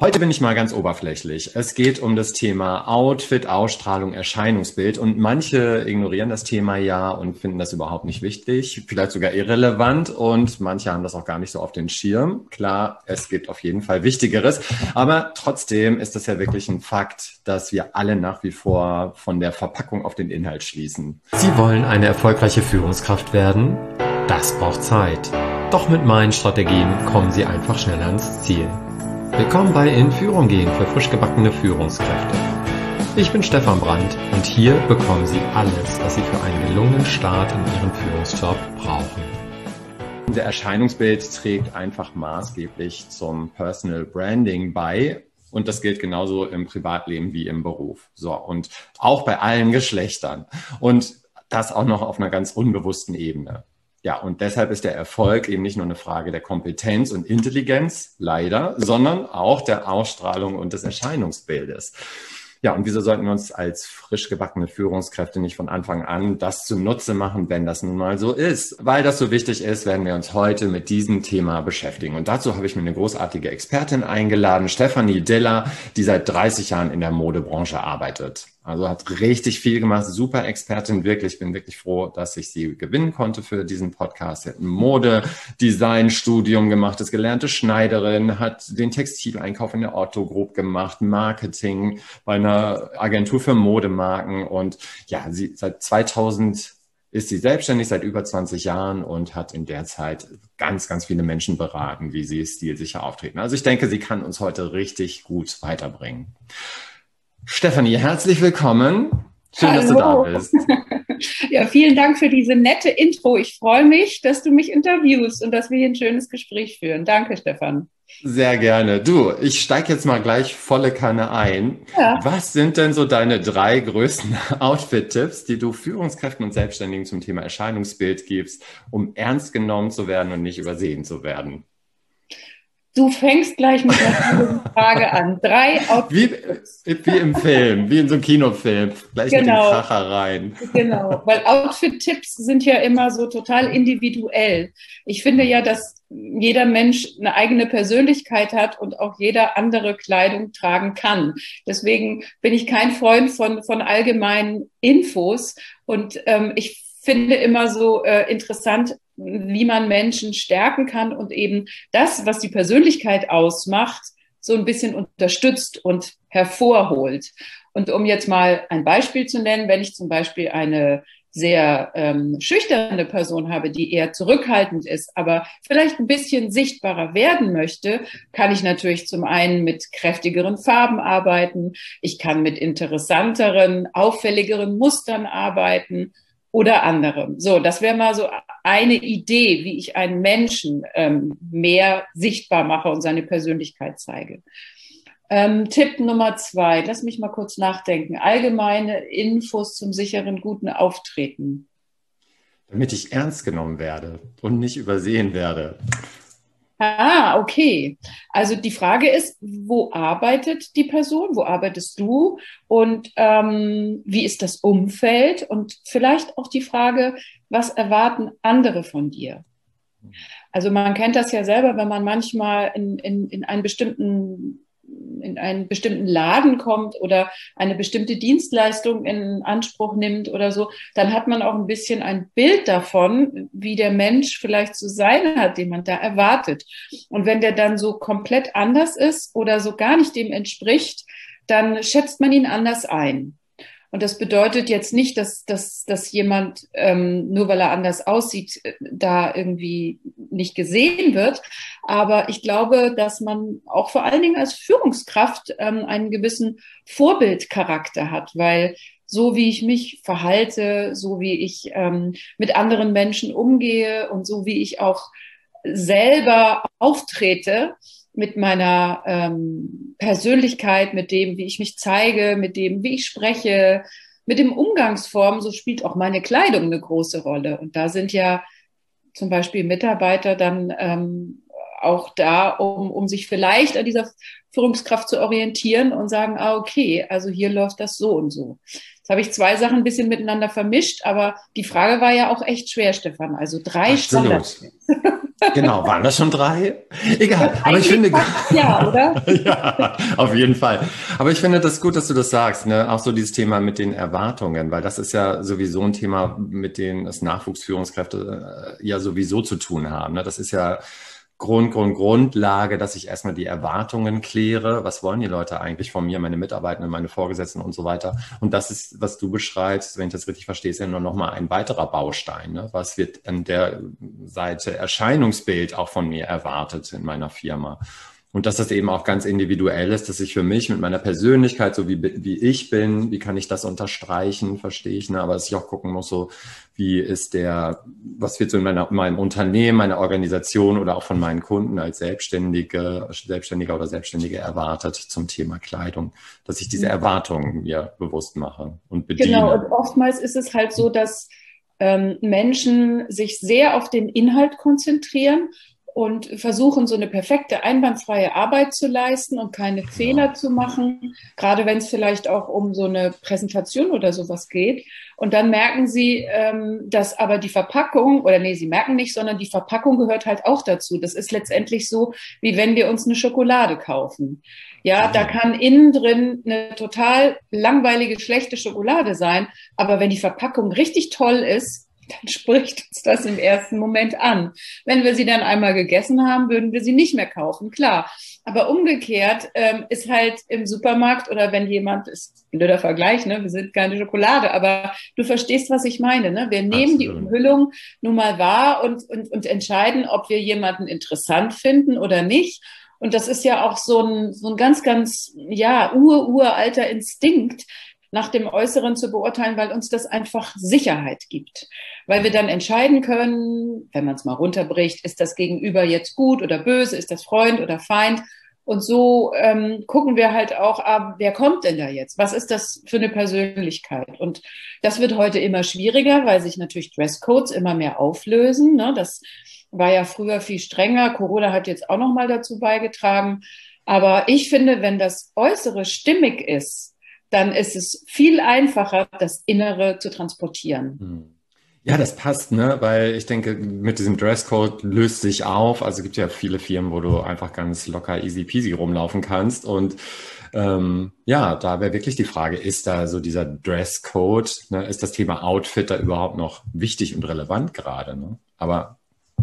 Heute bin ich mal ganz oberflächlich. Es geht um das Thema Outfit, Ausstrahlung, Erscheinungsbild und manche ignorieren das Thema ja und finden das überhaupt nicht wichtig, vielleicht sogar irrelevant und manche haben das auch gar nicht so auf den Schirm. Klar, es gibt auf jeden Fall Wichtigeres, aber trotzdem ist es ja wirklich ein Fakt, dass wir alle nach wie vor von der Verpackung auf den Inhalt schließen. Sie wollen eine erfolgreiche Führungskraft werden? Das braucht Zeit. Doch mit meinen Strategien kommen Sie einfach schneller ans Ziel. Willkommen bei In Führung gehen für frisch gebackene Führungskräfte. Ich bin Stefan Brandt und hier bekommen Sie alles, was Sie für einen gelungenen Start in Ihrem Führungsjob brauchen. Der Erscheinungsbild trägt einfach maßgeblich zum Personal Branding bei. Und das gilt genauso im Privatleben wie im Beruf. So. Und auch bei allen Geschlechtern. Und das auch noch auf einer ganz unbewussten Ebene. Ja, und deshalb ist der Erfolg eben nicht nur eine Frage der Kompetenz und Intelligenz, leider, sondern auch der Ausstrahlung und des Erscheinungsbildes. Ja, und wieso sollten wir uns als frisch gebackene Führungskräfte nicht von Anfang an das zunutze machen, wenn das nun mal so ist? Weil das so wichtig ist, werden wir uns heute mit diesem Thema beschäftigen. Und dazu habe ich mir eine großartige Expertin eingeladen, Stefanie Diller, die seit 30 Jahren in der Modebranche arbeitet. Also hat richtig viel gemacht, super Expertin, wirklich. Bin wirklich froh, dass ich sie gewinnen konnte für diesen Podcast. Sie hat ein Mode-Design-Studium gemacht, ist gelernte Schneiderin, hat den Textileinkauf in der Otto Group gemacht, Marketing bei einer Agentur für Modemarken und ja, sie seit 2000 ist sie selbstständig seit über 20 Jahren und hat in der Zeit ganz, ganz viele Menschen beraten, wie sie stilsicher auftreten. Also ich denke, sie kann uns heute richtig gut weiterbringen. Stefanie, herzlich willkommen. Schön, Hallo. dass du da bist. Ja, vielen Dank für diese nette Intro. Ich freue mich, dass du mich interviewst und dass wir hier ein schönes Gespräch führen. Danke, Stefan. Sehr gerne. Du, ich steige jetzt mal gleich volle Kanne ein. Ja. Was sind denn so deine drei größten Outfit-Tipps, die du Führungskräften und Selbstständigen zum Thema Erscheinungsbild gibst, um ernst genommen zu werden und nicht übersehen zu werden? Du fängst gleich mit einer Frage an. Drei. Wie, wie, im Film, wie in so einem Kinofilm. Gleich genau. mit dem genau. Kracher rein. Genau, weil Outfit-Tipps sind ja immer so total individuell. Ich finde ja, dass jeder Mensch eine eigene Persönlichkeit hat und auch jeder andere Kleidung tragen kann. Deswegen bin ich kein Freund von, von allgemeinen Infos. Und ähm, ich finde immer so äh, interessant, wie man Menschen stärken kann und eben das, was die Persönlichkeit ausmacht, so ein bisschen unterstützt und hervorholt. Und um jetzt mal ein Beispiel zu nennen, wenn ich zum Beispiel eine sehr ähm, schüchterne Person habe, die eher zurückhaltend ist, aber vielleicht ein bisschen sichtbarer werden möchte, kann ich natürlich zum einen mit kräftigeren Farben arbeiten, ich kann mit interessanteren, auffälligeren Mustern arbeiten oder anderem. So, das wäre mal so eine Idee, wie ich einen Menschen ähm, mehr sichtbar mache und seine Persönlichkeit zeige. Ähm, Tipp Nummer zwei, lass mich mal kurz nachdenken. Allgemeine Infos zum sicheren, guten Auftreten. Damit ich ernst genommen werde und nicht übersehen werde. Ah, okay. Also die Frage ist, wo arbeitet die Person? Wo arbeitest du? Und ähm, wie ist das Umfeld? Und vielleicht auch die Frage, was erwarten andere von dir? Also man kennt das ja selber, wenn man manchmal in, in, in einen bestimmten in einen bestimmten Laden kommt oder eine bestimmte Dienstleistung in Anspruch nimmt oder so, dann hat man auch ein bisschen ein Bild davon, wie der Mensch vielleicht zu sein hat, den man da erwartet. Und wenn der dann so komplett anders ist oder so gar nicht dem entspricht, dann schätzt man ihn anders ein. Und das bedeutet jetzt nicht, dass, dass, dass jemand, ähm, nur weil er anders aussieht, äh, da irgendwie nicht gesehen wird. Aber ich glaube, dass man auch vor allen Dingen als Führungskraft ähm, einen gewissen Vorbildcharakter hat, weil so wie ich mich verhalte, so wie ich ähm, mit anderen Menschen umgehe und so wie ich auch selber auftrete, mit meiner ähm, Persönlichkeit, mit dem, wie ich mich zeige, mit dem, wie ich spreche, mit dem Umgangsform, so spielt auch meine Kleidung eine große Rolle. Und da sind ja zum Beispiel Mitarbeiter dann ähm, auch da, um, um sich vielleicht an dieser Führungskraft zu orientieren und sagen, ah, okay, also hier läuft das so und so. Jetzt habe ich zwei Sachen ein bisschen miteinander vermischt, aber die Frage war ja auch echt schwer, Stefan. Also drei Absolut. Genau, waren das schon drei? Egal, aber ich finde. Ja, oder? ja, auf jeden Fall. Aber ich finde das gut, dass du das sagst, ne? Auch so dieses Thema mit den Erwartungen, weil das ist ja sowieso ein Thema, mit dem das Nachwuchsführungskräfte äh, ja sowieso zu tun haben. Ne? Das ist ja Grund, Grund, Grundlage, dass ich erstmal die Erwartungen kläre. Was wollen die Leute eigentlich von mir, meine Mitarbeitenden, meine Vorgesetzten und so weiter? Und das ist, was du beschreibst, wenn ich das richtig verstehe, ist ja nur nochmal ein weiterer Baustein. Ne? Was wird an der Seite Erscheinungsbild auch von mir erwartet in meiner Firma? Und dass das eben auch ganz individuell ist, dass ich für mich mit meiner Persönlichkeit, so wie, wie ich bin, wie kann ich das unterstreichen, verstehe ich, ne? aber dass ich auch gucken muss, so wie ist der, was wird so in meiner, meinem Unternehmen, meiner Organisation oder auch von meinen Kunden als Selbstständige, Selbstständiger oder Selbstständige erwartet zum Thema Kleidung, dass ich diese mhm. Erwartungen mir bewusst mache und bediene. Genau, und oftmals ist es halt so, dass ähm, Menschen sich sehr auf den Inhalt konzentrieren und versuchen, so eine perfekte, einwandfreie Arbeit zu leisten und keine ja. Fehler zu machen, gerade wenn es vielleicht auch um so eine Präsentation oder sowas geht. Und dann merken sie, ähm, dass aber die Verpackung, oder nee, sie merken nicht, sondern die Verpackung gehört halt auch dazu. Das ist letztendlich so, wie wenn wir uns eine Schokolade kaufen. Ja, ja, da kann innen drin eine total langweilige, schlechte Schokolade sein, aber wenn die Verpackung richtig toll ist, dann spricht uns das im ersten Moment an. Wenn wir sie dann einmal gegessen haben, würden wir sie nicht mehr kaufen, klar. Aber umgekehrt ähm, ist halt im Supermarkt oder wenn jemand, ist ein blöder Vergleich, ne, wir sind keine Schokolade, aber du verstehst, was ich meine. Ne? Wir nehmen Absolut. die Umhüllung nun mal wahr und, und, und entscheiden, ob wir jemanden interessant finden oder nicht. Und das ist ja auch so ein, so ein ganz, ganz, ja, ur-uralter Instinkt, nach dem Äußeren zu beurteilen, weil uns das einfach Sicherheit gibt. Weil wir dann entscheiden können, wenn man es mal runterbricht, ist das Gegenüber jetzt gut oder böse, ist das Freund oder Feind. Und so ähm, gucken wir halt auch, ah, wer kommt denn da jetzt? Was ist das für eine Persönlichkeit? Und das wird heute immer schwieriger, weil sich natürlich Dresscodes immer mehr auflösen. Ne? Das war ja früher viel strenger. Corona hat jetzt auch noch mal dazu beigetragen. Aber ich finde, wenn das Äußere stimmig ist, dann ist es viel einfacher, das Innere zu transportieren. Hm. Ja, das passt, ne? Weil ich denke, mit diesem Dresscode löst sich auf. Also es gibt ja viele Firmen, wo du einfach ganz locker easy peasy rumlaufen kannst. Und ähm, ja, da wäre wirklich die Frage, ist da so dieser Dresscode, ne? ist das Thema Outfit da überhaupt noch wichtig und relevant gerade? Ne? Aber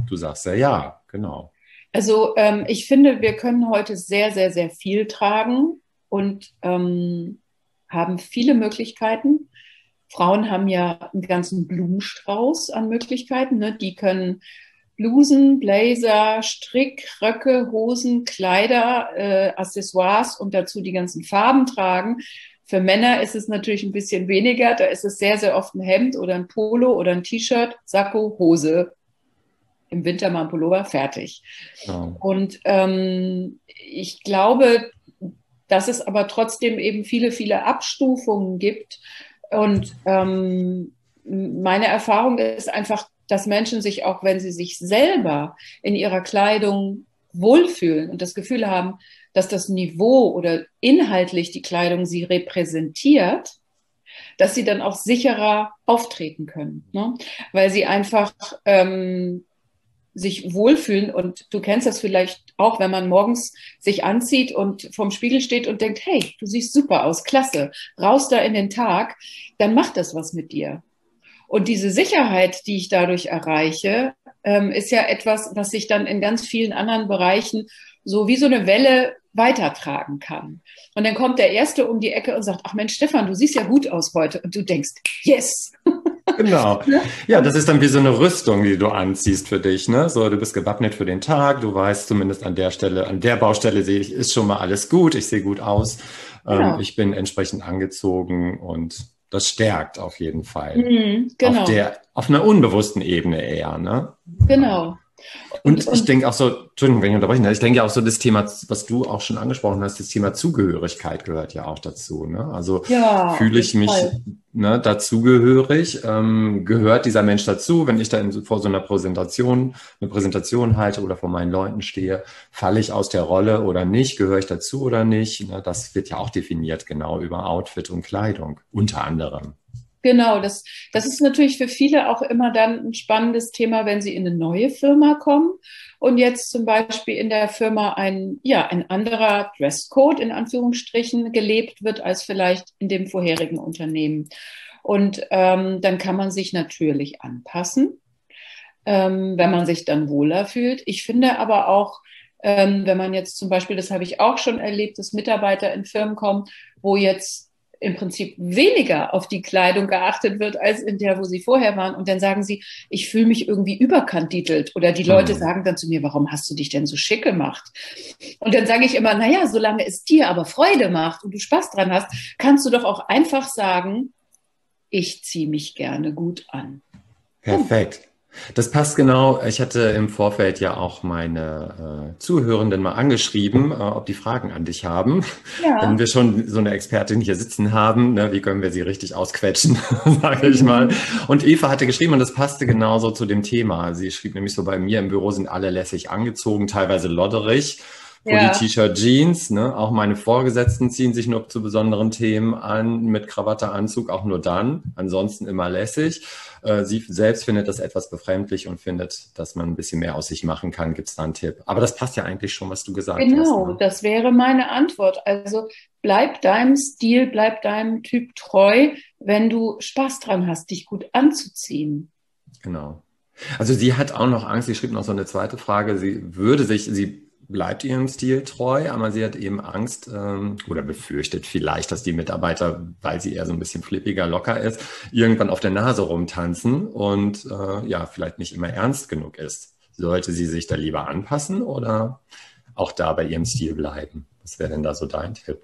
du sagst ja ja, genau. Also ähm, ich finde, wir können heute sehr, sehr, sehr viel tragen. Und ähm, haben viele Möglichkeiten. Frauen haben ja einen ganzen Blumenstrauß an Möglichkeiten. Ne? Die können Blusen, Blazer, Strick, Röcke, Hosen, Kleider, äh, Accessoires und dazu die ganzen Farben tragen. Für Männer ist es natürlich ein bisschen weniger. Da ist es sehr, sehr oft ein Hemd oder ein Polo oder ein T-Shirt, Sakko, Hose. Im Winter mal ein Pullover, fertig. Ja. Und ähm, ich glaube, dass es aber trotzdem eben viele, viele Abstufungen gibt. Und ähm, meine Erfahrung ist einfach, dass Menschen sich auch, wenn sie sich selber in ihrer Kleidung wohlfühlen und das Gefühl haben, dass das Niveau oder inhaltlich die Kleidung sie repräsentiert, dass sie dann auch sicherer auftreten können, ne? weil sie einfach ähm, sich wohlfühlen. Und du kennst das vielleicht auch, wenn man morgens sich anzieht und vorm Spiegel steht und denkt, hey, du siehst super aus, klasse, raus da in den Tag, dann macht das was mit dir. Und diese Sicherheit, die ich dadurch erreiche, ähm, ist ja etwas, was sich dann in ganz vielen anderen Bereichen so wie so eine Welle weitertragen kann. Und dann kommt der Erste um die Ecke und sagt, ach Mensch, Stefan, du siehst ja gut aus heute. Und du denkst, yes. Genau. Ja, das ist dann wie so eine Rüstung, die du anziehst für dich. Ne? So, du bist gewappnet für den Tag. Du weißt zumindest an der Stelle, an der Baustelle sehe ich, ist schon mal alles gut. Ich sehe gut aus. Ähm, genau. Ähm, ich bin entsprechend angezogen und das stärkt auf jeden Fall. Mhm, genau. Auf der, auf einer unbewussten Ebene eher, ne? Genau. Und, und ich denke auch so, Entschuldigung, wenn ich unterbreche, ich denke ja auch so das Thema, was du auch schon angesprochen hast, das Thema Zugehörigkeit gehört ja auch dazu. Ne? Also ja, fühle ich mich ne, dazugehörig, ähm, gehört dieser Mensch dazu, wenn ich da in, vor so einer Präsentation, eine Präsentation halte oder vor meinen Leuten stehe, falle ich aus der Rolle oder nicht, gehöre ich dazu oder nicht? Ne? Das wird ja auch definiert genau über Outfit und Kleidung, unter anderem. Genau, das, das ist natürlich für viele auch immer dann ein spannendes Thema, wenn sie in eine neue Firma kommen und jetzt zum Beispiel in der Firma ein, ja, ein anderer Dresscode in Anführungsstrichen gelebt wird als vielleicht in dem vorherigen Unternehmen. Und ähm, dann kann man sich natürlich anpassen, ähm, wenn man sich dann wohler fühlt. Ich finde aber auch, ähm, wenn man jetzt zum Beispiel, das habe ich auch schon erlebt, dass Mitarbeiter in Firmen kommen, wo jetzt im Prinzip weniger auf die Kleidung geachtet wird als in der, wo sie vorher waren. Und dann sagen sie, ich fühle mich irgendwie überkandidelt. Oder die Leute mhm. sagen dann zu mir, warum hast du dich denn so schick gemacht? Und dann sage ich immer, naja, solange es dir aber Freude macht und du Spaß dran hast, kannst du doch auch einfach sagen, ich ziehe mich gerne gut an. Perfekt. Das passt genau. Ich hatte im Vorfeld ja auch meine äh, Zuhörenden mal angeschrieben, äh, ob die Fragen an dich haben. Ja. Wenn wir schon so eine Expertin hier sitzen haben, ne, wie können wir sie richtig ausquetschen, sage ich mal. Und Eva hatte geschrieben, und das passte genauso zu dem Thema. Sie schrieb nämlich so, bei mir im Büro sind alle lässig angezogen, teilweise lodderig. Ja. T-Shirt, Jeans, ne? Auch meine Vorgesetzten ziehen sich nur zu besonderen Themen an, mit Krawatte, Anzug, auch nur dann. Ansonsten immer lässig. Äh, sie selbst findet das etwas befremdlich und findet, dass man ein bisschen mehr aus sich machen kann. Gibt es da einen Tipp? Aber das passt ja eigentlich schon, was du gesagt genau, hast. Genau, ne? das wäre meine Antwort. Also bleib deinem Stil, bleib deinem Typ treu, wenn du Spaß dran hast, dich gut anzuziehen. Genau. Also sie hat auch noch Angst, sie schrieb noch so eine zweite Frage, sie würde sich, sie bleibt ihrem Stil treu, aber sie hat eben Angst ähm, oder befürchtet vielleicht, dass die Mitarbeiter, weil sie eher so ein bisschen flippiger, locker ist, irgendwann auf der Nase rumtanzen und äh, ja, vielleicht nicht immer ernst genug ist. Sollte sie sich da lieber anpassen oder auch da bei ihrem Stil bleiben? Was wäre denn da so dein Tipp?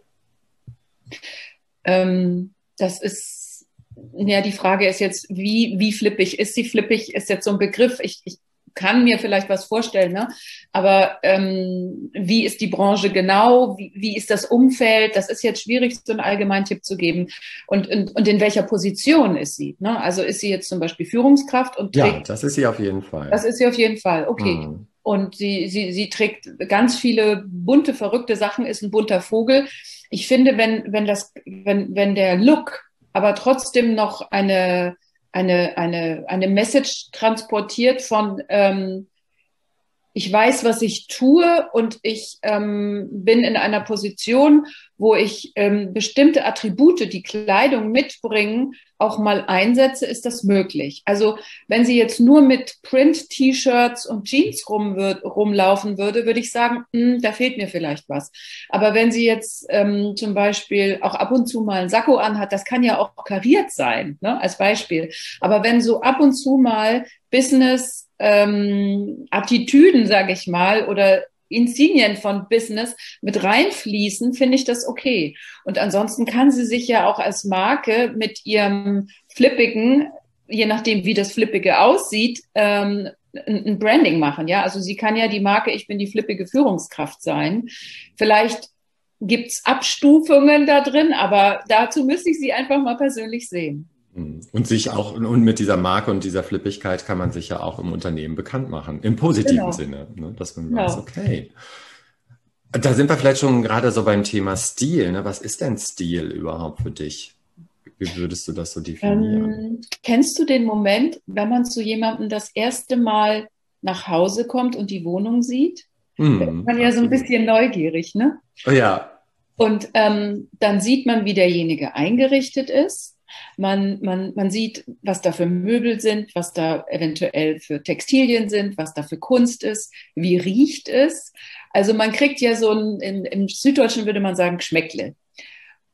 Ähm, das ist, ja, die Frage ist jetzt, wie, wie flippig ist sie? Flippig ist jetzt so ein Begriff. Ich, ich kann mir vielleicht was vorstellen, ne? aber ähm, wie ist die Branche genau, wie, wie ist das Umfeld, das ist jetzt schwierig, so einen allgemeinen Tipp zu geben. Und, und, und in welcher Position ist sie? Ne? Also ist sie jetzt zum Beispiel Führungskraft und trägt, Ja, das ist sie auf jeden Fall. Das ist sie auf jeden Fall, okay. Mhm. Und sie, sie, sie trägt ganz viele bunte, verrückte Sachen, ist ein bunter Vogel. Ich finde, wenn, wenn, das, wenn, wenn der Look aber trotzdem noch eine eine, eine, eine Message transportiert von, ähm, ich weiß, was ich tue und ich ähm, bin in einer Position, wo ich ähm, bestimmte Attribute, die Kleidung mitbringen, auch mal einsetze, ist das möglich. Also wenn sie jetzt nur mit Print-T-Shirts und Jeans rum rumlaufen würde, würde ich sagen, mh, hm, da fehlt mir vielleicht was. Aber wenn sie jetzt ähm, zum Beispiel auch ab und zu mal ein Sakko anhat, das kann ja auch kariert sein, ne, als Beispiel. Aber wenn so ab und zu mal Business ähm, Attitüden, sage ich mal, oder Insignien von Business mit reinfließen, finde ich das okay. Und ansonsten kann sie sich ja auch als Marke mit ihrem Flippigen, je nachdem wie das Flippige aussieht, ähm, ein Branding machen. Ja, also sie kann ja die Marke Ich bin die flippige Führungskraft sein. Vielleicht gibt's Abstufungen da drin, aber dazu müsste ich sie einfach mal persönlich sehen. Und sich auch, und mit dieser Marke und dieser Flippigkeit kann man sich ja auch im Unternehmen bekannt machen. Im positiven genau. Sinne, ne? dass man genau. weiß, okay. Da sind wir vielleicht schon gerade so beim Thema Stil. Ne? Was ist denn Stil überhaupt für dich? Wie würdest du das so definieren? Ähm, kennst du den Moment, wenn man zu jemandem das erste Mal nach Hause kommt und die Wohnung sieht? Mm, ist man ja so ein bisschen neugierig, ne? Oh, ja. Und ähm, dann sieht man, wie derjenige eingerichtet ist. Man, man, man sieht, was da für Möbel sind, was da eventuell für Textilien sind, was da für Kunst ist, wie riecht es. Also man kriegt ja so ein, in, im Süddeutschen würde man sagen, Geschmäckle.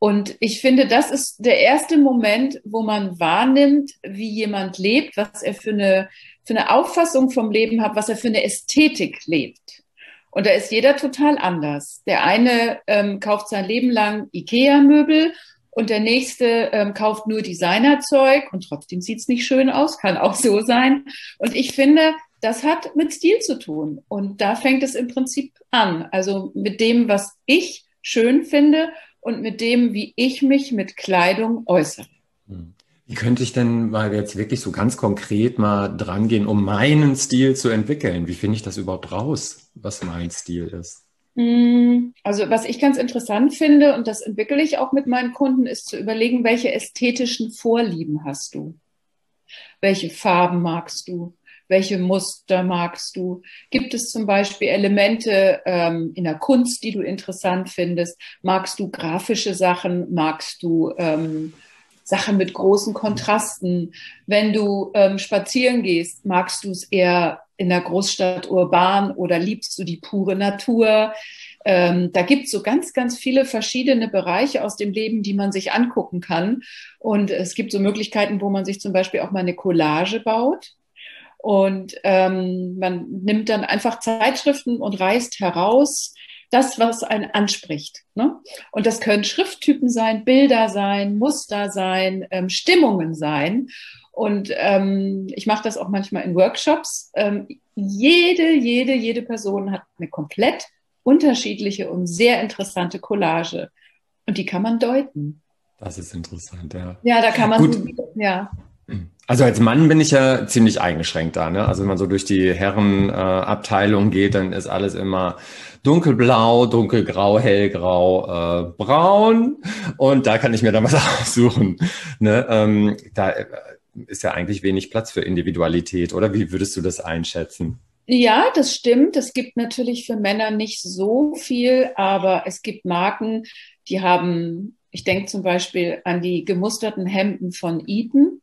Und ich finde, das ist der erste Moment, wo man wahrnimmt, wie jemand lebt, was er für eine, für eine Auffassung vom Leben hat, was er für eine Ästhetik lebt. Und da ist jeder total anders. Der eine ähm, kauft sein Leben lang Ikea-Möbel und der nächste ähm, kauft nur Designerzeug und trotzdem sieht's nicht schön aus, kann auch so sein. Und ich finde, das hat mit Stil zu tun. Und da fängt es im Prinzip an. Also mit dem, was ich schön finde und mit dem, wie ich mich mit Kleidung äußere. Hm. Wie könnte ich denn mal jetzt wirklich so ganz konkret mal drangehen, um meinen Stil zu entwickeln? Wie finde ich das überhaupt raus, was mein Stil ist? Hm, also was ich ganz interessant finde, und das entwickle ich auch mit meinen Kunden, ist zu überlegen, welche ästhetischen Vorlieben hast du? Welche Farben magst du? Welche Muster magst du? Gibt es zum Beispiel Elemente ähm, in der Kunst, die du interessant findest? Magst du grafische Sachen? Magst du ähm, Sachen mit großen Kontrasten? Wenn du ähm, spazieren gehst, magst du es eher in der Großstadt urban oder liebst du die pure Natur? Ähm, da gibt es so ganz, ganz viele verschiedene Bereiche aus dem Leben, die man sich angucken kann. Und es gibt so Möglichkeiten, wo man sich zum Beispiel auch mal eine Collage baut. Und ähm, man nimmt dann einfach Zeitschriften und reißt heraus das, was einen anspricht. Ne? Und das können Schrifttypen sein, Bilder sein, Muster sein, ähm, Stimmungen sein. Und ähm, ich mache das auch manchmal in Workshops. Ähm, jede, jede, jede Person hat eine komplett unterschiedliche und sehr interessante Collage. Und die kann man deuten. Das ist interessant, ja. Ja, da kann man, Gut. ja. Also als Mann bin ich ja ziemlich eingeschränkt da. Ne? Also wenn man so durch die Herrenabteilung äh, geht, dann ist alles immer dunkelblau, dunkelgrau, hellgrau, äh, braun. Und da kann ich mir dann was aussuchen. Ne? Ähm, da äh, ist ja eigentlich wenig Platz für Individualität. Oder wie würdest du das einschätzen? Ja, das stimmt. Es gibt natürlich für Männer nicht so viel, aber es gibt Marken, die haben, ich denke zum Beispiel an die gemusterten Hemden von Eaton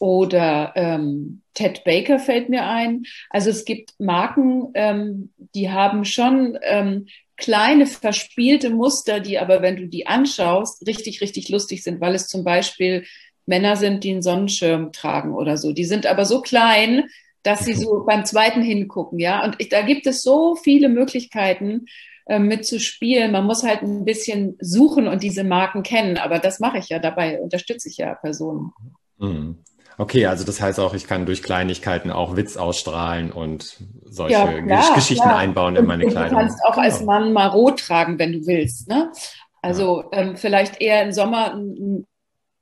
oder ähm, Ted Baker fällt mir ein. Also es gibt Marken, ähm, die haben schon ähm, kleine verspielte Muster, die aber, wenn du die anschaust, richtig, richtig lustig sind, weil es zum Beispiel Männer sind, die einen Sonnenschirm tragen oder so. Die sind aber so klein, dass sie so beim zweiten hingucken, ja. Und ich, da gibt es so viele Möglichkeiten, äh, mitzuspielen. Man muss halt ein bisschen suchen und diese Marken kennen. Aber das mache ich ja dabei, unterstütze ich ja Personen. Mhm. Okay, also das heißt auch, ich kann durch Kleinigkeiten auch Witz ausstrahlen und solche ja, klar, Geschichten klar. einbauen in meine Kleidung. Du kannst auch genau. als Mann mal rot tragen, wenn du willst. Ne? Also ja. ähm, vielleicht eher im Sommer ein,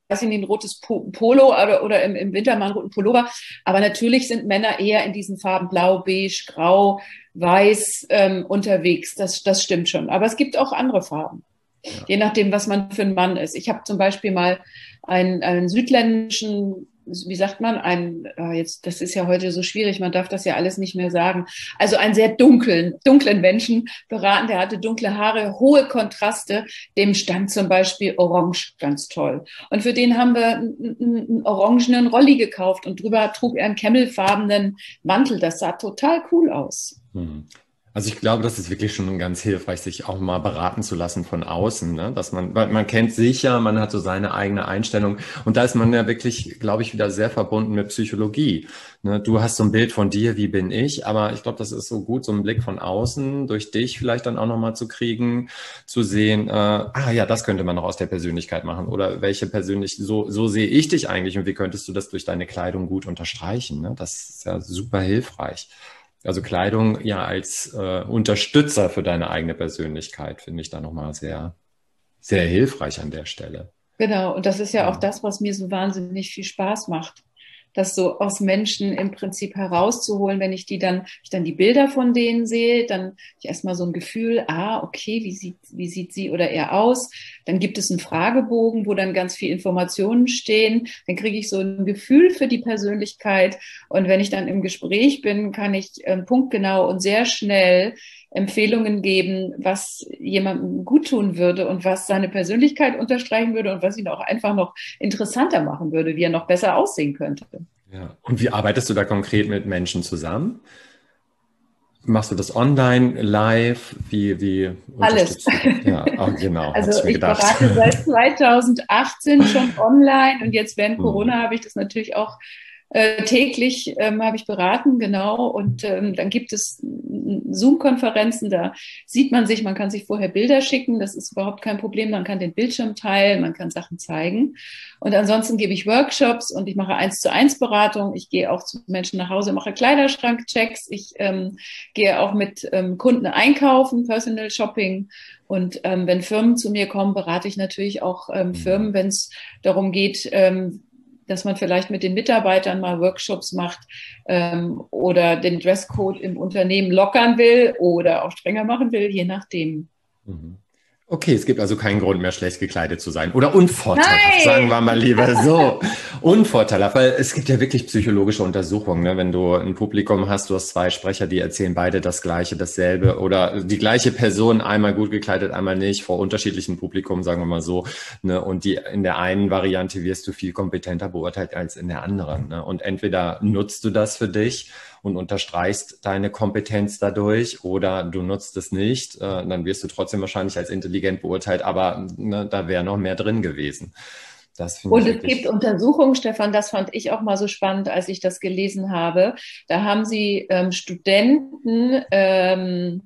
weiß ich nicht, ein rotes Polo oder, oder im, im Winter mal einen roten Pullover. Aber natürlich sind Männer eher in diesen Farben blau, beige, grau, weiß ähm, unterwegs. Das, das stimmt schon. Aber es gibt auch andere Farben. Ja. Je nachdem, was man für ein Mann ist. Ich habe zum Beispiel mal einen, einen südländischen wie sagt man, ein, oh jetzt, das ist ja heute so schwierig, man darf das ja alles nicht mehr sagen. Also einen sehr dunklen, dunklen Menschen beraten, der hatte dunkle Haare, hohe Kontraste, dem stand zum Beispiel Orange ganz toll. Und für den haben wir einen, orangenen Rolli gekauft und drüber trug er einen kemmelfarbenen Mantel. Das sah total cool aus. Also ich glaube, das ist wirklich schon ganz hilfreich, sich auch mal beraten zu lassen von außen, ne? dass man, weil man kennt sich ja, man hat so seine eigene Einstellung und da ist man ja wirklich, glaube ich, wieder sehr verbunden mit Psychologie. Ne? Du hast so ein Bild von dir, wie bin ich, aber ich glaube, das ist so gut, so einen Blick von außen durch dich vielleicht dann auch nochmal zu kriegen, zu sehen, äh, ah ja, das könnte man noch aus der Persönlichkeit machen oder welche persönlich, so, so sehe ich dich eigentlich und wie könntest du das durch deine Kleidung gut unterstreichen. Ne? Das ist ja super hilfreich. Also Kleidung ja als äh, Unterstützer für deine eigene Persönlichkeit finde ich da nochmal sehr, sehr hilfreich an der Stelle. Genau, und das ist ja, ja auch das, was mir so wahnsinnig viel Spaß macht das so aus Menschen im Prinzip herauszuholen, wenn ich die dann, ich dann die Bilder von denen sehe, dann ich erstmal so ein Gefühl, ah, okay, wie sieht, wie sieht sie oder er aus? Dann gibt es einen Fragebogen, wo dann ganz viel Informationen stehen. Dann kriege ich so ein Gefühl für die Persönlichkeit. Und wenn ich dann im Gespräch bin, kann ich äh, punktgenau und sehr schnell Empfehlungen geben, was jemandem gut tun würde und was seine Persönlichkeit unterstreichen würde und was ihn auch einfach noch interessanter machen würde, wie er noch besser aussehen könnte. Ja. Und wie arbeitest du da konkret mit Menschen zusammen? Machst du das online, live? Wie, wie Alles. Ja, oh, genau. Also ich gedacht. berate seit 2018 schon online und jetzt während hm. Corona habe ich das natürlich auch Äh, täglich ähm, habe ich beraten, genau. Und ähm, dann gibt es Zoom-Konferenzen, da sieht man sich, man kann sich vorher Bilder schicken, das ist überhaupt kein Problem. Man kann den Bildschirm teilen, man kann Sachen zeigen. Und ansonsten gebe ich Workshops und ich mache eins zu eins Beratung. Ich gehe auch zu Menschen nach Hause, mache Kleiderschrankchecks. Ich ähm, gehe auch mit ähm, Kunden einkaufen, Personal Shopping. Und ähm, wenn Firmen zu mir kommen, berate ich natürlich auch ähm, mhm. Firmen, wenn es darum geht, ähm, dass man vielleicht mit den Mitarbeitern mal Workshops macht ähm, oder den Dresscode im Unternehmen lockern will oder auch strenger machen will, je nachdem. Mhm. Okay, es gibt also keinen Grund mehr, schlecht gekleidet zu sein. Oder unvorteilhaft, Nein! sagen wir mal lieber so. unvorteilhaft, weil es gibt ja wirklich psychologische Untersuchungen. Ne? Wenn du ein Publikum hast, du hast zwei Sprecher, die erzählen beide das Gleiche, dasselbe oder die gleiche Person, einmal gut gekleidet, einmal nicht, vor unterschiedlichen Publikum, sagen wir mal so. Ne? Und die in der einen Variante wirst du viel kompetenter beurteilt als in der anderen. Ne? Und entweder nutzt du das für dich und unterstreichst deine Kompetenz dadurch oder du nutzt es nicht, äh, dann wirst du trotzdem wahrscheinlich als intelligent beurteilt, aber ne, da wäre noch mehr drin gewesen. Und es gibt Untersuchungen, Stefan, das fand ich auch mal so spannend, als ich das gelesen habe. Da haben sie ähm, Studenten, ähm,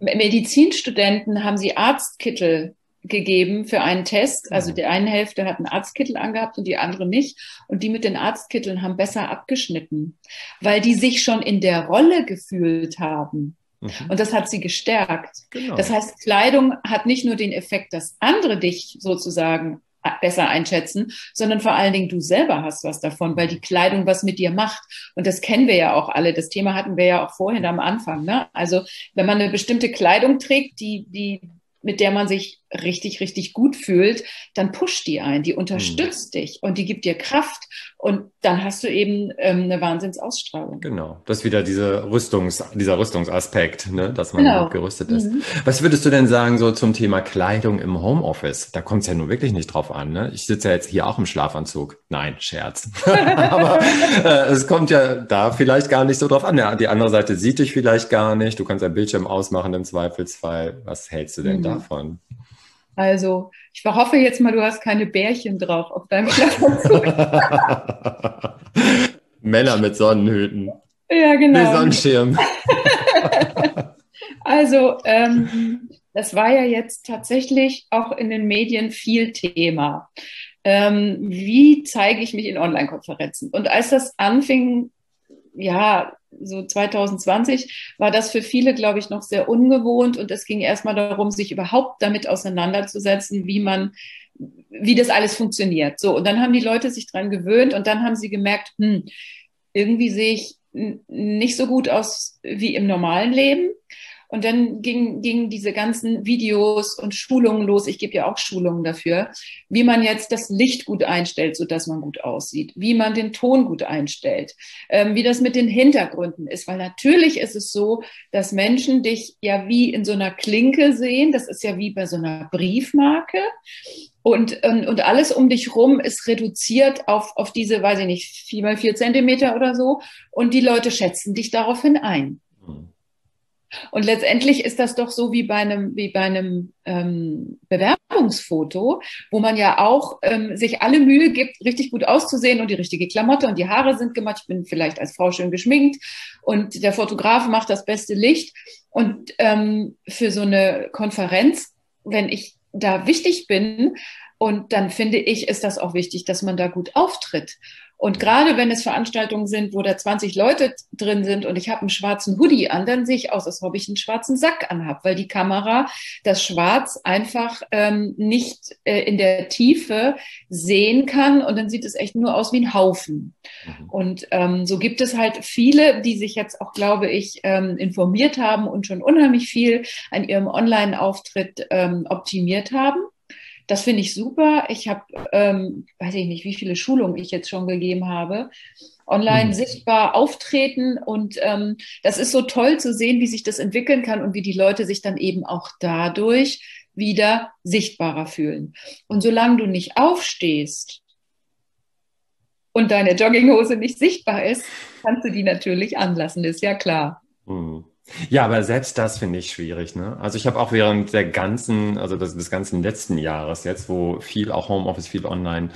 Medizinstudenten, haben sie Arztkittel gegeben für einen Test. Also die eine Hälfte hat einen Arztkittel angehabt und die andere nicht. Und die mit den Arztkitteln haben besser abgeschnitten, weil die sich schon in der Rolle gefühlt haben. Mhm. Und das hat sie gestärkt. Genau. Das heißt, Kleidung hat nicht nur den Effekt, dass andere dich sozusagen besser einschätzen, sondern vor allen Dingen du selber hast was davon, weil die Kleidung was mit dir macht. Und das kennen wir ja auch alle. Das Thema hatten wir ja auch vorhin am Anfang. Ne? Also wenn man eine bestimmte Kleidung trägt, die, die, mit der man sich richtig, richtig gut fühlt, dann pusht die ein, die unterstützt mhm. dich und die gibt dir Kraft und dann hast du eben ähm, eine Wahnsinnsausstrahlung. Genau, das ist wieder diese Rüstungs, dieser Rüstungsaspekt, ne, dass man genau. gerüstet ist. Mhm. Was würdest du denn sagen so zum Thema Kleidung im Homeoffice? Da kommt es ja nun wirklich nicht drauf an. Ne? Ich sitze ja jetzt hier auch im Schlafanzug. Nein, Scherz. Aber äh, es kommt ja da vielleicht gar nicht so drauf an. Ja, die andere Seite sieht dich vielleicht gar nicht. Du kannst dein Bildschirm ausmachen im Zweifelsfall. Was hältst du denn mhm. davon? Also ich hoffe jetzt mal, du hast keine Bärchen drauf auf deinem Schlafanzug. Männer mit Sonnenhüten. Ja, genau. Wie Sonnenschirm. also ähm, das war ja jetzt tatsächlich auch in den Medien viel Thema. Ähm, wie zeige ich mich in Online-Konferenzen? Und als das anfing, ja, so 2020 war das für viele, glaube ich, noch sehr ungewohnt und es ging erstmal darum, sich überhaupt damit auseinanderzusetzen, wie man, wie das alles funktioniert. So, und dann haben die Leute sich dran gewöhnt und dann haben sie gemerkt, hm, irgendwie sehe ich nicht so gut aus wie im normalen Leben. Und dann gingen ging diese ganzen Videos und Schulungen los. Ich gebe ja auch Schulungen dafür, wie man jetzt das Licht gut einstellt, so dass man gut aussieht, wie man den Ton gut einstellt, ähm, wie das mit den Hintergründen ist. Weil natürlich ist es so, dass Menschen dich ja wie in so einer Klinke sehen. Das ist ja wie bei so einer Briefmarke. Und, und, und alles um dich rum ist reduziert auf, auf diese, weiß ich nicht, vier mal vier Zentimeter oder so. Und die Leute schätzen dich daraufhin ein. Mhm. Und letztendlich ist das doch so wie bei einem, wie bei einem ähm, Bewerbungsfoto, wo man ja auch ähm, sich alle Mühe gibt, richtig gut auszusehen und die richtige Klamotte und die Haare sind gemacht. Ich bin vielleicht als Frau schön geschminkt und der Fotograf macht das beste Licht. Und ähm, für so eine Konferenz, wenn ich da wichtig bin, und dann finde ich, ist das auch wichtig, dass man da gut auftritt. Und gerade wenn es Veranstaltungen sind, wo da 20 Leute drin sind und ich habe einen schwarzen Hoodie an, dann sehe ich aus, als ob ich einen schwarzen Sack anhab, weil die Kamera das Schwarz einfach ähm, nicht äh, in der Tiefe sehen kann und dann sieht es echt nur aus wie ein Haufen. Mhm. Und ähm, so gibt es halt viele, die sich jetzt auch, glaube ich, ähm, informiert haben und schon unheimlich viel an ihrem Online-Auftritt ähm, optimiert haben. Das finde ich super. Ich habe, ähm, weiß ich nicht, wie viele Schulungen ich jetzt schon gegeben habe. Online mhm. sichtbar auftreten und ähm, das ist so toll zu sehen, wie sich das entwickeln kann und wie die Leute sich dann eben auch dadurch wieder sichtbarer fühlen. Und solange du nicht aufstehst und deine Jogginghose nicht sichtbar ist, kannst du die natürlich anlassen, ist ja klar. Mhm. Ja, aber selbst das finde ich schwierig. Ne? Also ich habe auch während der ganzen, also des, des ganzen letzten Jahres jetzt, wo viel auch Homeoffice, viel online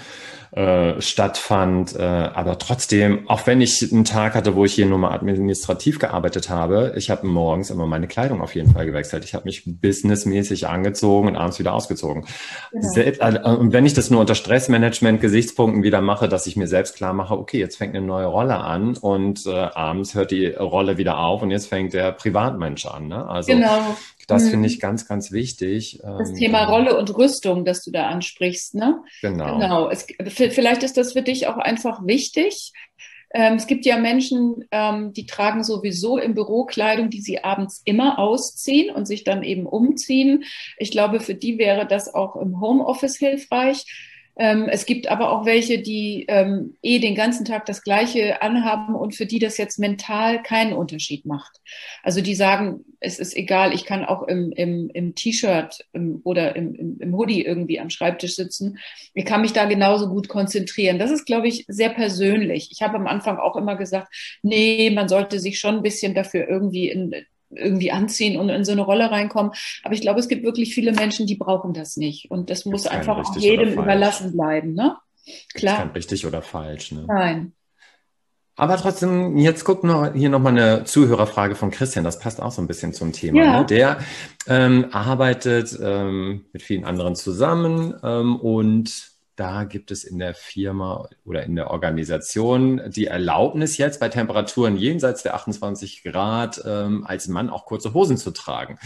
äh, stattfand. Äh, aber trotzdem, auch wenn ich einen Tag hatte, wo ich hier nur mal administrativ gearbeitet habe, ich habe morgens immer meine Kleidung auf jeden Fall gewechselt. Ich habe mich businessmäßig angezogen und abends wieder ausgezogen. Genau. Selbst, äh, und wenn ich das nur unter Stressmanagement-Gesichtspunkten wieder mache, dass ich mir selbst klar mache, okay, jetzt fängt eine neue Rolle an und äh, abends hört die Rolle wieder auf und jetzt fängt der Privatmensch an. Ne? Also genau. Das mhm. finde ich ganz, ganz wichtig. Das ähm, Thema Rolle und Rüstung, das du da ansprichst, ne? Genau. Genau. Es, vielleicht ist das für dich auch einfach wichtig. Ähm, es gibt ja Menschen, ähm, die tragen sowieso im Büro Kleidung, die sie abends immer ausziehen und sich dann eben umziehen. Ich glaube, für die wäre das auch im Homeoffice hilfreich. Ähm, es gibt aber auch welche, die ähm, eh den ganzen Tag das Gleiche anhaben und für die das jetzt mental keinen Unterschied macht. Also die sagen, es ist egal, ich kann auch im, im, im T-Shirt oder im, im, im Hoodie irgendwie am Schreibtisch sitzen. Ich kann mich da genauso gut konzentrieren. Das ist, glaube ich, sehr persönlich. Ich habe am Anfang auch immer gesagt, nee, man sollte sich schon ein bisschen dafür irgendwie in, irgendwie anziehen und in so eine Rolle reinkommen. Aber ich glaube, es gibt wirklich viele Menschen, die brauchen das nicht. Und das muss einfach jedem überlassen bleiben. Ne? Klar. Ist kein richtig oder falsch. Ne? Nein. Aber trotzdem, jetzt guckt noch hier nochmal eine Zuhörerfrage von Christian, das passt auch so ein bisschen zum Thema. Ja. Ne? Der ähm, arbeitet ähm, mit vielen anderen zusammen ähm, und da gibt es in der Firma oder in der Organisation die Erlaubnis jetzt bei Temperaturen jenseits der 28 Grad ähm, als Mann auch kurze Hosen zu tragen.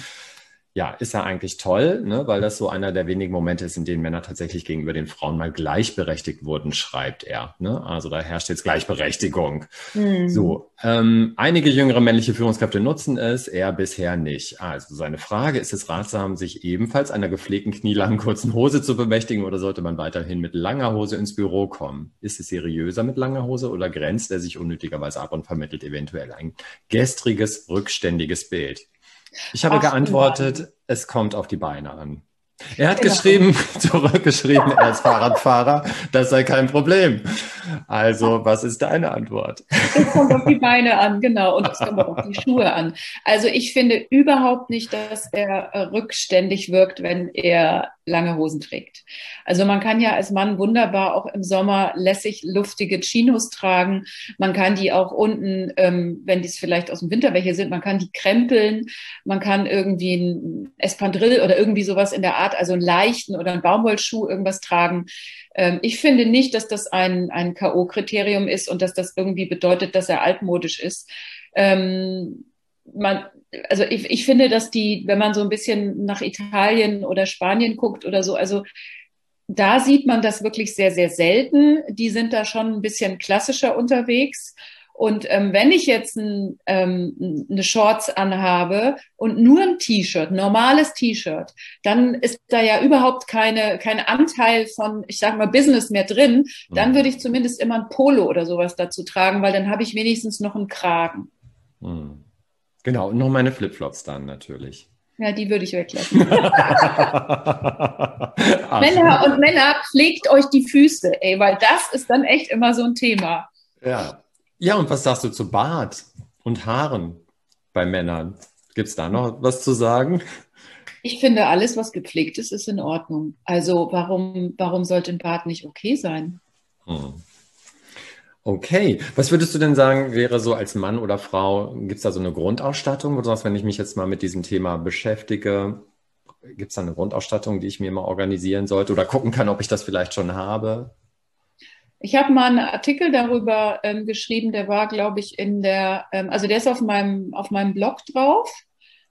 Ja, ist ja eigentlich toll, ne, weil das so einer der wenigen Momente ist, in denen Männer tatsächlich gegenüber den Frauen mal gleichberechtigt wurden, schreibt er. Ne? Also da herrscht jetzt Gleichberechtigung. Mhm. So, ähm, einige jüngere männliche Führungskräfte nutzen es, er bisher nicht. Also seine Frage, ist es ratsam, sich ebenfalls einer gepflegten knielangen kurzen Hose zu bemächtigen oder sollte man weiterhin mit langer Hose ins Büro kommen? Ist es seriöser mit langer Hose oder grenzt er sich unnötigerweise ab und vermittelt eventuell ein gestriges, rückständiges Bild? Ich habe Ach, geantwortet, es kommt auf die Beine an. Er hat genau. geschrieben, zurückgeschrieben, er ist Fahrradfahrer, das sei kein Problem. Also, was ist deine Antwort? Es kommt auf die Beine an, genau, und es kommt auch auf die Schuhe an. Also, ich finde überhaupt nicht, dass er rückständig wirkt, wenn er lange Hosen trägt. Also man kann ja als Mann wunderbar auch im Sommer lässig luftige Chinos tragen. Man kann die auch unten, ähm, wenn die es vielleicht aus dem Winter welche sind, man kann die krempeln. Man kann irgendwie ein Espandrill oder irgendwie sowas in der Art, also einen leichten oder einen Baumwollschuh irgendwas tragen. Ähm, ich finde nicht, dass das ein, ein K.O.-Kriterium ist und dass das irgendwie bedeutet, dass er altmodisch ist. Ähm, man, also ich, ich finde, dass die, wenn man so ein bisschen nach Italien oder Spanien guckt oder so, also da sieht man das wirklich sehr, sehr selten. Die sind da schon ein bisschen klassischer unterwegs. Und ähm, wenn ich jetzt ein, ähm, eine Shorts anhabe und nur ein T-Shirt, normales T-Shirt, dann ist da ja überhaupt keine, kein Anteil von, ich sage mal, Business mehr drin. Dann mhm. würde ich zumindest immer ein Polo oder sowas dazu tragen, weil dann habe ich wenigstens noch einen Kragen. Mhm. Genau, und noch meine Flipflops dann natürlich. Ja, die würde ich weglassen. Männer und Männer, pflegt euch die Füße, ey, weil das ist dann echt immer so ein Thema. Ja. Ja, und was sagst du zu Bart und Haaren bei Männern? Gibt es da noch was zu sagen? Ich finde, alles, was gepflegt ist, ist in Ordnung. Also warum, warum sollte ein Bart nicht okay sein? Hm. Okay, was würdest du denn sagen, wäre so als Mann oder Frau, gibt es da so eine Grundausstattung? Oder sagst, wenn ich mich jetzt mal mit diesem Thema beschäftige, gibt es da eine Grundausstattung, die ich mir mal organisieren sollte oder gucken kann, ob ich das vielleicht schon habe? Ich habe mal einen Artikel darüber ähm, geschrieben, der war, glaube ich, in der, ähm, also der ist auf meinem, auf meinem Blog drauf.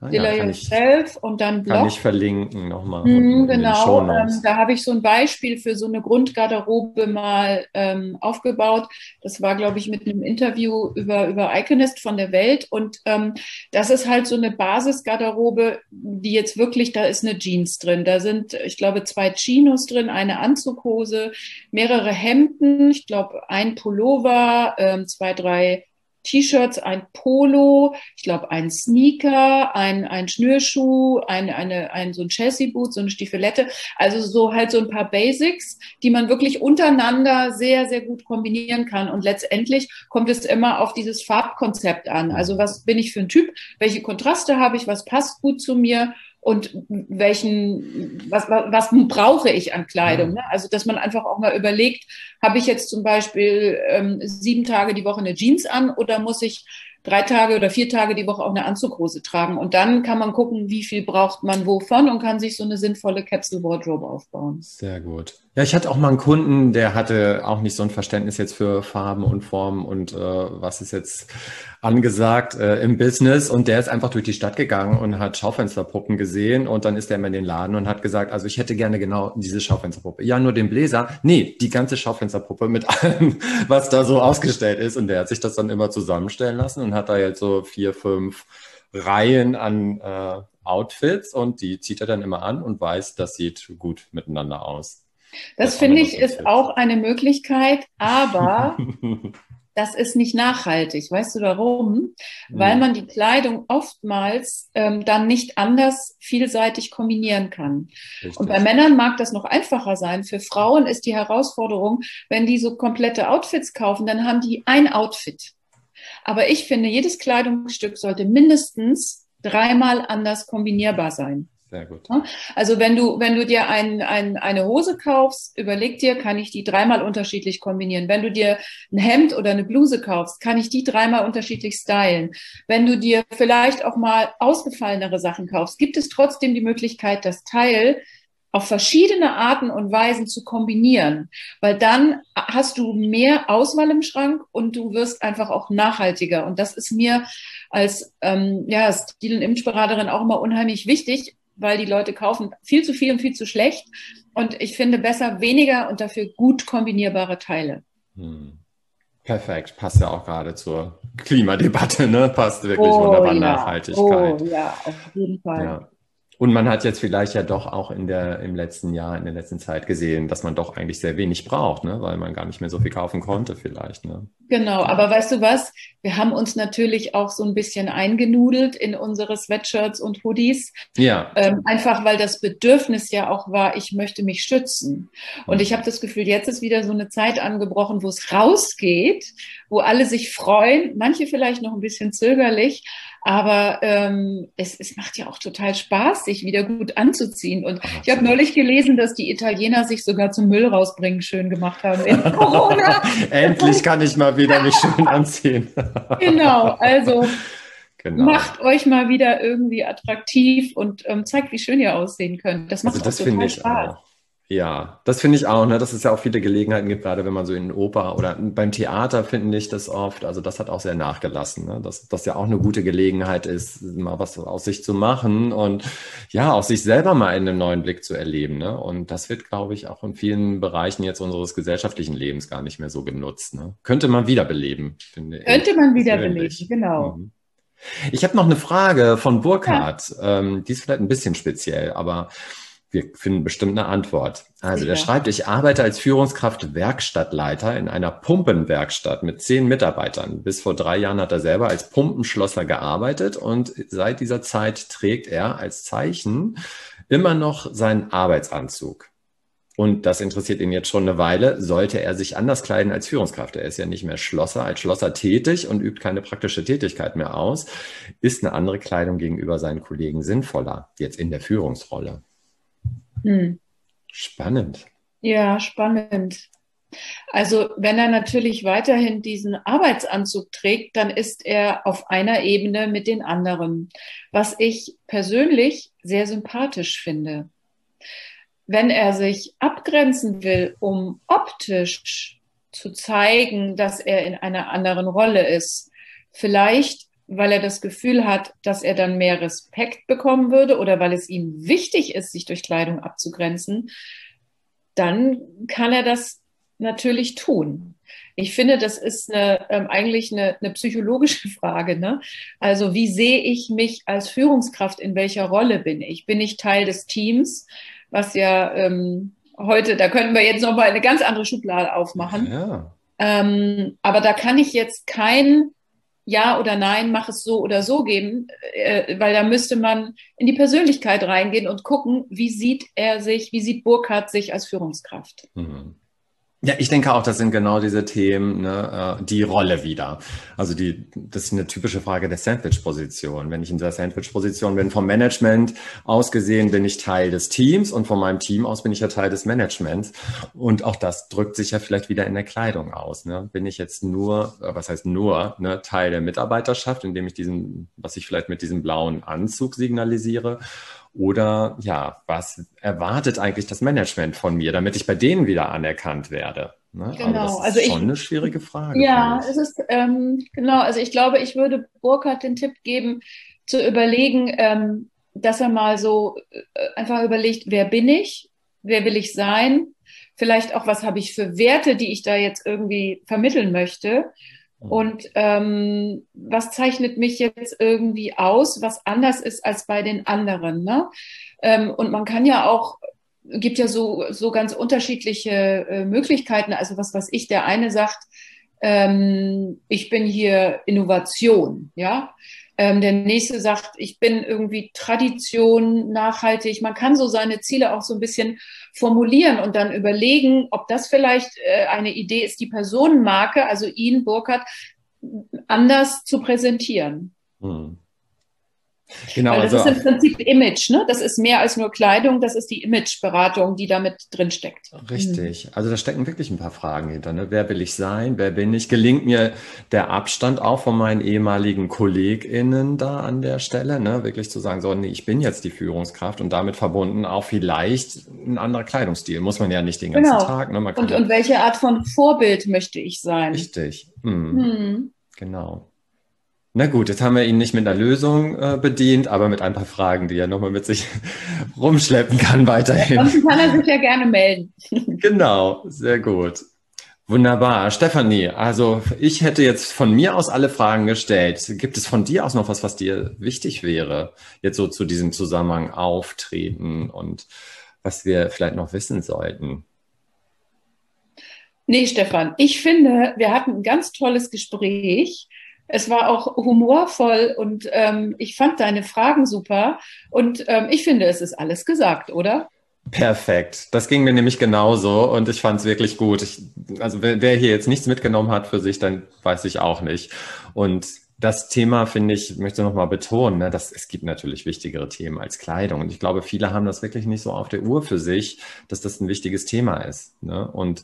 Ah, ja, Yourself und dann Blog. Kann ich verlinken nochmal. Mm, genau, ähm, da habe ich so ein Beispiel für so eine Grundgarderobe mal ähm, aufgebaut. Das war, glaube ich, mit einem Interview über, über Iconist von der Welt. Und ähm, das ist halt so eine Basisgarderobe, die jetzt wirklich, da ist eine Jeans drin. Da sind, ich glaube, zwei Chinos drin, eine Anzughose, mehrere Hemden, ich glaube, ein Pullover, ähm, zwei, drei T-Shirts, ein Polo, ich glaube ein Sneaker, ein, ein Schnürschuh, ein, eine, ein, so ein Chelsea-Boot, so eine Stiefelette. Also so halt so ein paar Basics, die man wirklich untereinander sehr, sehr gut kombinieren kann. Und letztendlich kommt es immer auf dieses Farbkonzept an. Also was bin ich für ein Typ? Welche Kontraste habe ich? Was passt gut zu mir? Und welchen, was, was, was brauche ich an Kleidung? Ne? Also, dass man einfach auch mal überlegt, habe ich jetzt zum Beispiel ähm, sieben Tage die Woche eine Jeans an oder muss ich drei Tage oder vier Tage die Woche auch eine Anzughose tragen? Und dann kann man gucken, wie viel braucht man wovon und kann sich so eine sinnvolle Capsule Wardrobe aufbauen. Sehr gut. Ja, ich hatte auch mal einen Kunden, der hatte auch nicht so ein Verständnis jetzt für Farben und Formen und äh, was ist jetzt angesagt äh, im Business und der ist einfach durch die Stadt gegangen und hat Schaufensterpuppen gesehen und dann ist er immer in den Laden und hat gesagt, also ich hätte gerne genau diese Schaufensterpuppe. Ja, nur den Bläser. Nee, die ganze Schaufensterpuppe mit allem, was da so ausgestellt ist und der hat sich das dann immer zusammenstellen lassen und hat da jetzt so vier, fünf Reihen an äh, Outfits und die zieht er dann immer an und weiß, das sieht gut miteinander aus. Das, das finde ich ist auch eine Möglichkeit, aber das ist nicht nachhaltig. Weißt du warum? Mhm. Weil man die Kleidung oftmals ähm, dann nicht anders vielseitig kombinieren kann. Richtig. Und bei Männern mag das noch einfacher sein. Für Frauen ist die Herausforderung, wenn die so komplette Outfits kaufen, dann haben die ein Outfit. Aber ich finde, jedes Kleidungsstück sollte mindestens dreimal anders kombinierbar sein. Sehr gut. Also wenn du, wenn du dir ein, ein, eine Hose kaufst, überleg dir, kann ich die dreimal unterschiedlich kombinieren. Wenn du dir ein Hemd oder eine Bluse kaufst, kann ich die dreimal unterschiedlich stylen. Wenn du dir vielleicht auch mal ausgefallenere Sachen kaufst, gibt es trotzdem die Möglichkeit, das Teil auf verschiedene Arten und Weisen zu kombinieren, weil dann hast du mehr Auswahl im Schrank und du wirst einfach auch nachhaltiger. Und das ist mir als ähm, ja, Stil- und Imageberaterin auch immer unheimlich wichtig, weil die Leute kaufen viel zu viel und viel zu schlecht. Und ich finde besser weniger und dafür gut kombinierbare Teile. Hm. Perfekt, passt ja auch gerade zur Klimadebatte, ne? Passt wirklich oh, wunderbar ja. Nachhaltigkeit. Oh ja, auf jeden Fall. Ja. Und man hat jetzt vielleicht ja doch auch in der, im letzten Jahr, in der letzten Zeit gesehen, dass man doch eigentlich sehr wenig braucht, ne? weil man gar nicht mehr so viel kaufen konnte vielleicht. Ne? Genau, aber weißt du was? Wir haben uns natürlich auch so ein bisschen eingenudelt in unsere Sweatshirts und Hoodies. Ja. Ähm, einfach weil das Bedürfnis ja auch war, ich möchte mich schützen. Und ich habe das Gefühl, jetzt ist wieder so eine Zeit angebrochen, wo es rausgeht, wo alle sich freuen, manche vielleicht noch ein bisschen zögerlich, aber ähm, es, es macht ja auch total Spaß, sich wieder gut anzuziehen. Und ich habe neulich gelesen, dass die Italiener sich sogar zum Müll rausbringen schön gemacht haben in Corona. Endlich kann ich mal wieder mich schön anziehen. genau, also Genau. Macht euch mal wieder irgendwie attraktiv und ähm, zeigt, wie schön ihr aussehen könnt. Das macht also das total Spaß. Auch. Ja, das finde ich auch, ne, dass es ja auch viele Gelegenheiten gibt, gerade wenn man so in Oper oder beim Theater finde ich das oft, also das hat auch sehr nachgelassen, ne, dass das ja auch eine gute Gelegenheit ist, mal was aus sich zu machen und ja, auch sich selber mal in einem neuen Blick zu erleben, ne, und das wird, glaube ich, auch in vielen Bereichen jetzt unseres gesellschaftlichen Lebens gar nicht mehr so genutzt, ne. Könnte man wiederbeleben, finde ich. Könnte man wiederbeleben, genau. Mhm. Ich habe noch eine Frage von Burkhard, ja. ähm, die ist vielleicht ein bisschen speziell, aber wir finden bestimmt eine Antwort. Also der schreibt, ich arbeite als Führungskraft Werkstattleiter in einer Pumpenwerkstatt mit zehn Mitarbeitern. Bis vor drei Jahren hat er selber als Pumpenschlosser gearbeitet und seit dieser Zeit trägt er als Zeichen immer noch seinen Arbeitsanzug. Und das interessiert ihn jetzt schon eine Weile. Sollte er sich anders kleiden als Führungskraft? Er ist ja nicht mehr Schlosser, als Schlosser tätig und übt keine praktische Tätigkeit mehr aus. Ist eine andere Kleidung gegenüber seinen Kollegen sinnvoller, jetzt in der Führungsrolle? Hm. Spannend. Ja, spannend. Also wenn er natürlich weiterhin diesen Arbeitsanzug trägt, dann ist er auf einer Ebene mit den anderen, was ich persönlich sehr sympathisch finde. Wenn er sich abgrenzen will, um optisch zu zeigen, dass er in einer anderen Rolle ist, vielleicht weil er das Gefühl hat, dass er dann mehr Respekt bekommen würde oder weil es ihm wichtig ist, sich durch Kleidung abzugrenzen, dann kann er das natürlich tun. Ich finde, das ist eine, ähm, eigentlich eine, eine psychologische Frage. Ne? Also wie sehe ich mich als Führungskraft? In welcher Rolle bin ich? Bin ich Teil des Teams, was ja ähm, heute, da könnten wir jetzt noch mal eine ganz andere Schublade aufmachen. Ja. Ähm, aber da kann ich jetzt kein ja oder nein, mach es so oder so geben, äh, weil da müsste man in die Persönlichkeit reingehen und gucken, wie sieht er sich, wie sieht Burkhardt sich als Führungskraft. Mhm. Ja, ich denke auch, das sind genau diese Themen, ne, äh, die Rolle wieder. Also die, das ist eine typische Frage der Sandwich-Position. Wenn ich in der Sandwich-Position bin, vom Management aus gesehen bin ich Teil des Teams und von meinem Team aus bin ich ja Teil des Managements. Und auch das drückt sich ja vielleicht wieder in der Kleidung aus. Ne? Bin ich jetzt nur, äh, was heißt nur, ne, Teil der Mitarbeiterschaft, indem ich diesen, was ich vielleicht mit diesem blauen Anzug signalisiere oder ja, was erwartet eigentlich das Management von mir, damit ich bei denen wieder anerkannt werde? Ne? Genau, das ist also schon ich, eine schwierige Frage. Ja, es ist ähm, genau. Also ich glaube, ich würde Burkhardt den Tipp geben, zu überlegen, ähm, dass er mal so äh, einfach überlegt, wer bin ich, wer will ich sein, vielleicht auch, was habe ich für Werte, die ich da jetzt irgendwie vermitteln möchte. Und ähm, was zeichnet mich jetzt irgendwie aus, was anders ist als bei den anderen? Ne? Ähm, und man kann ja auch, gibt ja so, so ganz unterschiedliche äh, Möglichkeiten. Also was weiß ich, der eine sagt, ähm, ich bin hier Innovation, ja. Ähm, der nächste sagt, ich bin irgendwie Tradition, nachhaltig. Man kann so seine Ziele auch so ein bisschen formulieren und dann überlegen, ob das vielleicht äh, eine Idee ist, die Personenmarke, also ihn, Burkhardt, anders zu präsentieren. Hm. Genau, Weil das also, ist im Prinzip Image, ne? Das ist mehr als nur Kleidung, das ist die Imageberatung, die damit drin steckt. Richtig. Also da stecken wirklich ein paar Fragen hinter. Ne? Wer will ich sein? Wer bin ich? Gelingt mir der Abstand auch von meinen ehemaligen KollegInnen da an der Stelle? Ne? Wirklich zu sagen, so, nee, ich bin jetzt die Führungskraft und damit verbunden auch vielleicht ein anderer Kleidungsstil. Muss man ja nicht den ganzen genau. Tag. Ne? und, und welche Art von Vorbild möchte ich sein? Richtig. Hm. Hm. Genau. Na gut, jetzt haben wir ihn nicht mit einer Lösung äh, bedient, aber mit ein paar Fragen, die er nochmal mit sich rumschleppen kann weiterhin. Sonst kann er sich ja gerne melden. genau, sehr gut. Wunderbar. Stefanie, also ich hätte jetzt von mir aus alle Fragen gestellt. Gibt es von dir aus noch was, was dir wichtig wäre, jetzt so zu diesem Zusammenhang auftreten und was wir vielleicht noch wissen sollten? Nee, Stefan, ich finde, wir hatten ein ganz tolles Gespräch. Es war auch humorvoll und ähm, ich fand deine Fragen super. Und ähm, ich finde, es ist alles gesagt, oder? Perfekt. Das ging mir nämlich genauso und ich fand es wirklich gut. Ich, also wer, wer hier jetzt nichts mitgenommen hat für sich, dann weiß ich auch nicht. Und das Thema finde ich, möchte noch mal betonen, ne, dass es gibt natürlich wichtigere Themen als Kleidung. Und ich glaube, viele haben das wirklich nicht so auf der Uhr für sich, dass das ein wichtiges Thema ist. Ne? Und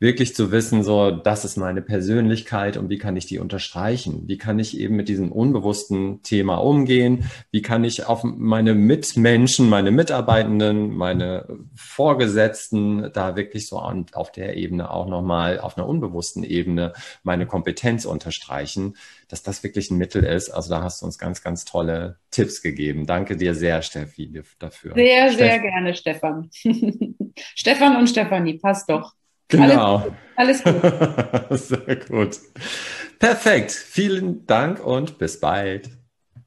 wirklich zu wissen, so, das ist meine Persönlichkeit und wie kann ich die unterstreichen? Wie kann ich eben mit diesem unbewussten Thema umgehen? Wie kann ich auf meine Mitmenschen, meine Mitarbeitenden, meine Vorgesetzten da wirklich so auf der Ebene auch nochmal auf einer unbewussten Ebene meine Kompetenz unterstreichen, dass das wirklich ein Mittel ist. Also da hast du uns ganz, ganz tolle Tipps gegeben. Danke dir sehr, Steffi, dafür. Sehr, Steff sehr gerne, Stefan. Stefan und Stefanie, passt doch. Genau. Alles, alles gut. Sehr gut. Perfekt. Vielen Dank und bis bald.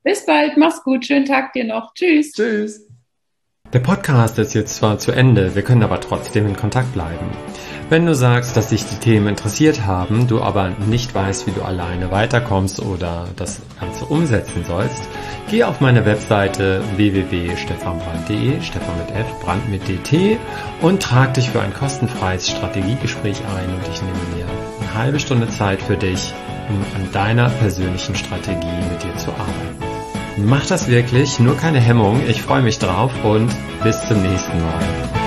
Bis bald. Mach's gut. Schönen Tag dir noch. Tschüss. Tschüss. Der Podcast ist jetzt zwar zu Ende, wir können aber trotzdem in Kontakt bleiben. Wenn du sagst, dass dich die Themen interessiert haben, du aber nicht weißt, wie du alleine weiterkommst oder das Ganze umsetzen sollst, geh auf meine Webseite www.stefanbrand.de, Stefan mit F, Brand mit DT und trag dich für ein kostenfreies Strategiegespräch ein und ich nehme mir eine halbe Stunde Zeit für dich, um an deiner persönlichen Strategie mit dir zu arbeiten. Mach das wirklich, nur keine Hemmung, ich freue mich drauf und bis zum nächsten Mal.